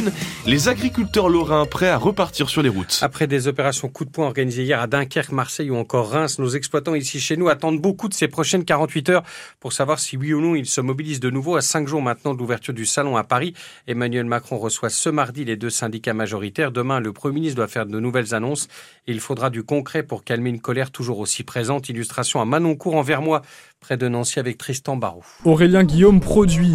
une, les agriculteurs lorrains prêts à repartir sur les routes. Après des opérations coup de poing organisées hier à Dunkerque, Marseille ou encore Reims, nos exploitants ici chez nous attendent beaucoup de ces prochaines 48 heures pour savoir si oui ou non ils se mobilisent de nouveau à cinq jours maintenant de l'ouverture du salon à Paris. Emmanuel Macron reçoit ce mardi les deux syndicats majoritaires. Demain, le Premier ministre doit faire de nouvelles annonces. Il faudra du concret pour calmer une colère toujours aussi présente. Illustration à Manoncourt envers moi près de Nancy avec Tristan Barou. Aurélien Guillaume produit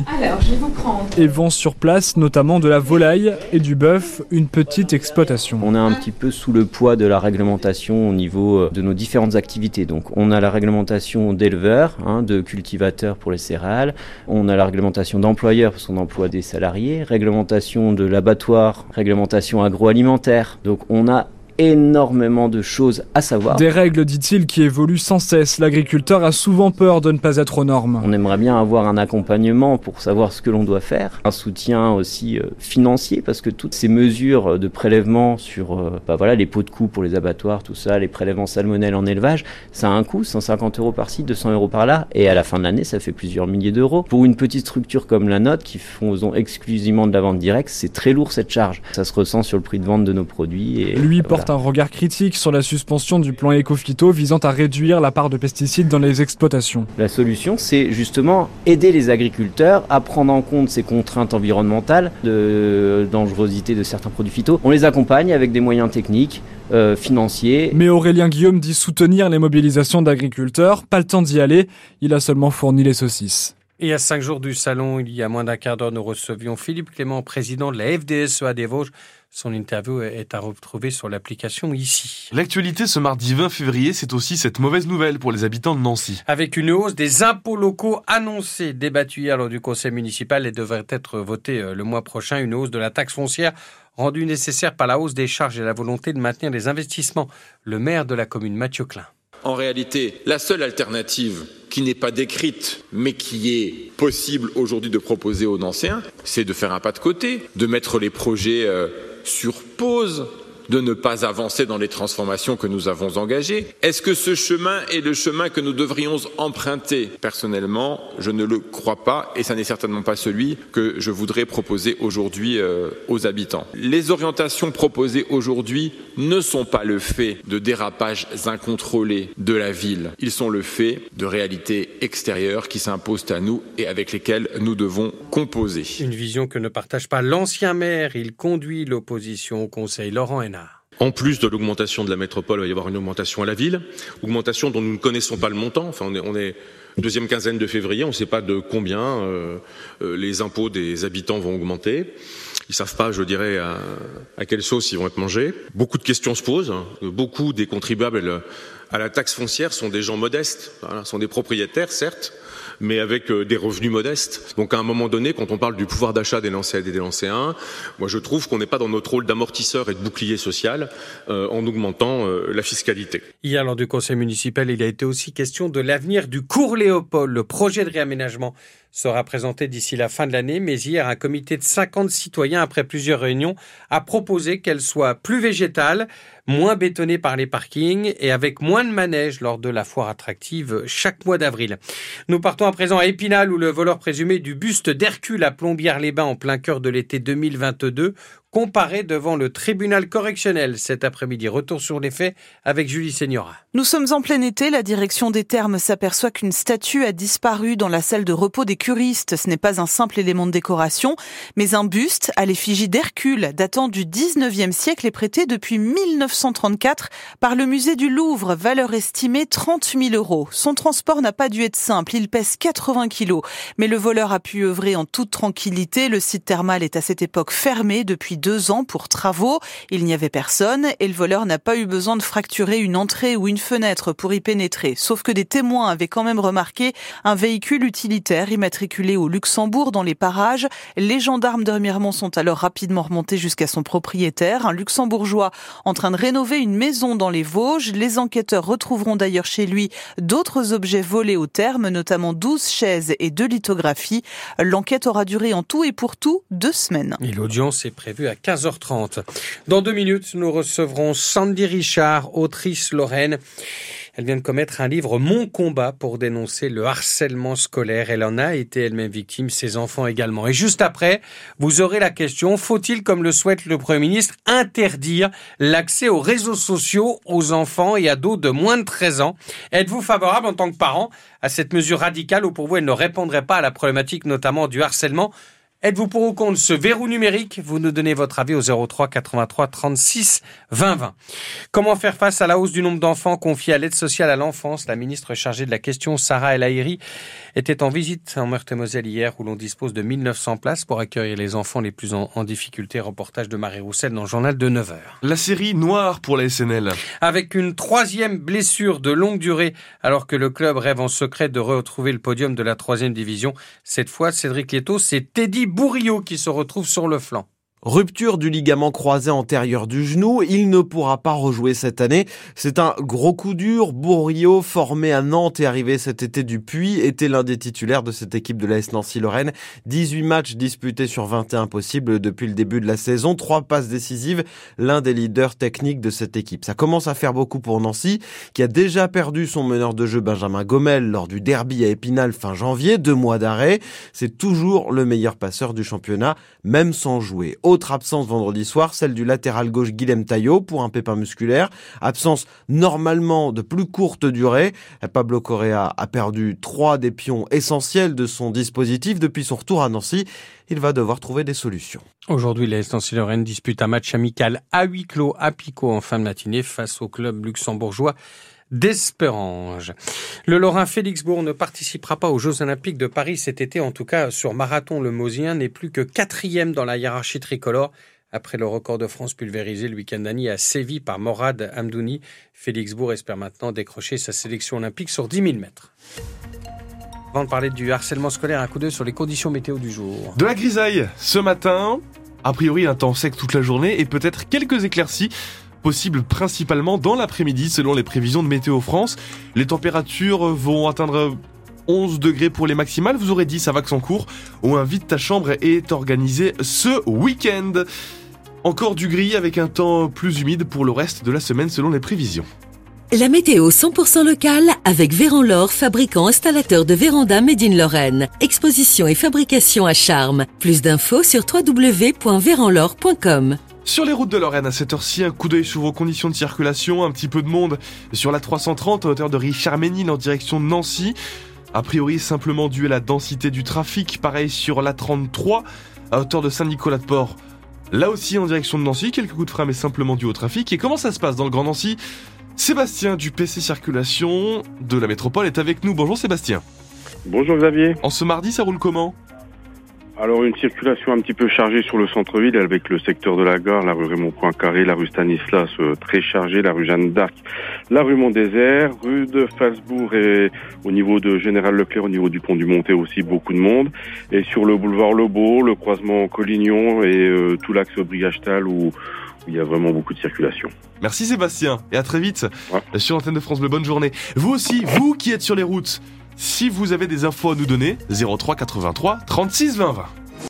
et vend sur place notamment de la volaille et du bœuf, une petite exploitation. On est un petit peu sous le poids de la réglementation au niveau euh, de nos différentes activités. Donc on a la réglementation d'éleveurs, hein, de cultivateurs pour les céréales, on a la réglementation d'employeurs pour son emploi des salariés, réglementation de l'abattoir, réglementation agroalimentaire. Donc on a énormément de choses à savoir. Des règles, dit-il, qui évoluent sans cesse. L'agriculteur a souvent peur de ne pas être aux normes. On aimerait bien avoir un accompagnement pour savoir ce que l'on doit faire, un soutien aussi euh, financier, parce que toutes ces mesures de prélèvement sur euh, bah voilà, les pots de cou pour les abattoirs, tout ça, les prélèvements salmonelles en élevage, ça a un coût, 150 euros par site, 200 euros par là, et à la fin de l'année, ça fait plusieurs milliers d'euros. Pour une petite structure comme la nôtre, qui font exclusivement de la vente directe, c'est très lourd cette charge. Ça se ressent sur le prix de vente de nos produits. Et, Lui porte un regard critique sur la suspension du plan Ecofito visant à réduire la part de pesticides dans les exploitations. La solution, c'est justement aider les agriculteurs à prendre en compte ces contraintes environnementales, de dangerosité de certains produits phyto. On les accompagne avec des moyens techniques, euh, financiers. Mais Aurélien Guillaume dit soutenir les mobilisations d'agriculteurs. Pas le temps d'y aller, il a seulement fourni les saucisses. Et à cinq jours du salon, il y a moins d'un quart d'heure, nous recevions Philippe Clément, président de la FDSEA des Vosges. Son interview est à retrouver sur l'application ici. L'actualité ce mardi 20 février, c'est aussi cette mauvaise nouvelle pour les habitants de Nancy. Avec une hausse des impôts locaux annoncée, débattue hier lors du conseil municipal et devrait être votée euh, le mois prochain, une hausse de la taxe foncière rendue nécessaire par la hausse des charges et la volonté de maintenir les investissements. Le maire de la commune, Mathieu Klein. En réalité, la seule alternative qui n'est pas décrite, mais qui est possible aujourd'hui de proposer aux Nancéens, c'est de faire un pas de côté, de mettre les projets euh, sur pause de ne pas avancer dans les transformations que nous avons engagées Est-ce que ce chemin est le chemin que nous devrions emprunter? Personnellement, je ne le crois pas et ça n'est certainement pas celui que je voudrais proposer aujourd'hui euh, aux habitants. Les orientations proposées aujourd'hui ne sont pas le fait de dérapages incontrôlés de la ville. Ils sont le fait de réalités extérieures qui s'imposent à nous et avec lesquelles nous devons composer. Une vision que ne partage pas l'ancien maire. Il conduit l'opposition au Conseil. Laurent en plus de l'augmentation de la métropole, il va y avoir une augmentation à la ville, augmentation dont nous ne connaissons pas le montant. Enfin, on est, deuxième quinzaine de février, on ne sait pas de combien euh, euh, les impôts des habitants vont augmenter. Ils savent pas, je dirais, à, quelle sauce ils vont être mangés. Beaucoup de questions se posent. Beaucoup des contribuables à la taxe foncière sont des gens modestes, voilà, sont des propriétaires, certes, mais avec euh, des revenus modestes. Donc à un moment donné, quand on parle du pouvoir d'achat des Lancéens et des Lancéens, moi je trouve qu'on n'est pas dans notre rôle d'amortisseur et de bouclier social euh, en augmentant euh, la fiscalité. Hier, lors du conseil municipal, il a été aussi question de l'avenir du cours Léopold, le projet de réaménagement sera présenté d'ici la fin de l'année, mais hier, un comité de 50 citoyens, après plusieurs réunions, a proposé qu'elle soit plus végétale, moins bétonnée par les parkings et avec moins de manèges lors de la foire attractive chaque mois d'avril. Nous partons à présent à Épinal où le voleur présumé du buste d'Hercule à Plombières-les-Bains en plein cœur de l'été 2022 comparé devant le tribunal correctionnel cet après-midi. Retour sur les faits avec Julie Segnora. Nous sommes en plein été. La direction des termes s'aperçoit qu'une statue a disparu dans la salle de repos des curistes. Ce n'est pas un simple élément de décoration, mais un buste à l'effigie d'Hercule datant du 19e siècle et prêté depuis 1934 par le musée du Louvre, valeur estimée 30 000 euros. Son transport n'a pas dû être simple. Il pèse 80 kilos. Mais le voleur a pu œuvrer en toute tranquillité. Le site thermal est à cette époque fermé depuis deux ans pour travaux. Il n'y avait personne et le voleur n'a pas eu besoin de fracturer une entrée ou une fenêtre pour y pénétrer. Sauf que des témoins avaient quand même remarqué un véhicule utilitaire immatriculé au Luxembourg dans les parages. Les gendarmes de Remiremont sont alors rapidement remontés jusqu'à son propriétaire, un luxembourgeois en train de rénover une maison dans les Vosges. Les enquêteurs retrouveront d'ailleurs chez lui d'autres objets volés au terme, notamment 12 chaises et deux lithographies. L'enquête aura duré en tout et pour tout deux semaines. L'audience est prévue à 15h30. Dans deux minutes, nous recevrons Sandy Richard, autrice lorraine. Elle vient de commettre un livre Mon combat pour dénoncer le harcèlement scolaire. Elle en a été elle-même victime, ses enfants également. Et juste après, vous aurez la question, faut-il, comme le souhaite le Premier ministre, interdire l'accès aux réseaux sociaux aux enfants et ados de moins de 13 ans? Êtes-vous favorable en tant que parent à cette mesure radicale ou pour vous elle ne répondrait pas à la problématique notamment du harcèlement Êtes-vous pour ou contre ce verrou numérique? Vous nous donnez votre avis au 03 83 36 20 20. Comment faire face à la hausse du nombre d'enfants confiés à l'aide sociale à l'enfance? La ministre chargée de la question, Sarah El Haïry, était en visite en Meurthe-et-Moselle hier où l'on dispose de 1900 places pour accueillir les enfants les plus en, difficulté. Reportage de Marie Roussel dans le journal de 9h. La série noire pour la SNL. Avec une troisième blessure de longue durée alors que le club rêve en secret de retrouver le podium de la troisième division. Cette fois, Cédric Lieto, c'est Teddy Bourriot qui se retrouve sur le flanc. Rupture du ligament croisé antérieur du genou, il ne pourra pas rejouer cette année. C'est un gros coup dur. Bourriot, formé à Nantes et arrivé cet été du Puy, était l'un des titulaires de cette équipe de l'AS Nancy-Lorraine. 18 matchs disputés sur 21 possibles depuis le début de la saison, trois passes décisives, l'un des leaders techniques de cette équipe. Ça commence à faire beaucoup pour Nancy, qui a déjà perdu son meneur de jeu Benjamin Gomel lors du derby à Épinal fin janvier, deux mois d'arrêt. C'est toujours le meilleur passeur du championnat, même sans jouer. Autre absence vendredi soir, celle du latéral gauche Guilhem Taillot pour un pépin musculaire. Absence normalement de plus courte durée. Pablo Correa a perdu trois des pions essentiels de son dispositif depuis son retour à Nancy. Il va devoir trouver des solutions. Aujourd'hui, la Nancy Lorraine dispute un match amical à huis clos à Picot en fin de matinée face au club luxembourgeois d'Espérange. Le Lorrain Félixbourg ne participera pas aux Jeux Olympiques de Paris cet été. En tout cas, sur marathon, le Mosien n'est plus que quatrième dans la hiérarchie tricolore. Après le record de France pulvérisé le week-end dernier à Séville par Morad Hamdouni, Félixbourg espère maintenant décrocher sa sélection olympique sur 10 000 mètres. Avant de parler du harcèlement scolaire, un coup d'œil sur les conditions météo du jour. De la grisaille ce matin, a priori un temps sec toute la journée et peut-être quelques éclaircies possible principalement dans l'après-midi selon les prévisions de Météo France. Les températures vont atteindre 11 degrés pour les maximales, vous aurez dit ça va que son cours, où un vide ta chambre est organisé ce week-end. Encore du gris avec un temps plus humide pour le reste de la semaine selon les prévisions. La météo 100% locale avec Véran fabricant installateur de véranda Made in Lorraine. Exposition et fabrication à charme. Plus d'infos sur www.véranlore.com. Sur les routes de Lorraine à cette heure-ci, un coup d'œil sur vos conditions de circulation, un petit peu de monde sur la 330 à hauteur de Richard Ménil en direction de Nancy. A priori, simplement dû à la densité du trafic. Pareil sur la 33 à hauteur de Saint-Nicolas-de-Port. Là aussi en direction de Nancy, quelques coups de frein mais simplement dû au trafic. Et comment ça se passe dans le Grand Nancy? Sébastien du PC Circulation de la métropole est avec nous. Bonjour Sébastien. Bonjour Xavier. En ce mardi, ça roule comment? Alors une circulation un petit peu chargée sur le centre-ville avec le secteur de la gare, la rue Raymond Poincaré, la rue Stanislas euh, très chargée, la rue Jeanne d'Arc, la rue Mont-Désert, rue de Falsbourg et au niveau de Général Leclerc, au niveau du pont du Monté aussi beaucoup de monde. Et sur le boulevard Lebeau, le croisement Collignon et euh, tout l'axe Brigachetal où il y a vraiment beaucoup de circulation. Merci Sébastien et à très vite sur l'antenne de France Bleu. Bonne journée. Vous aussi, vous qui êtes sur les routes, si vous avez des infos à nous donner, 03 83 36 20 20.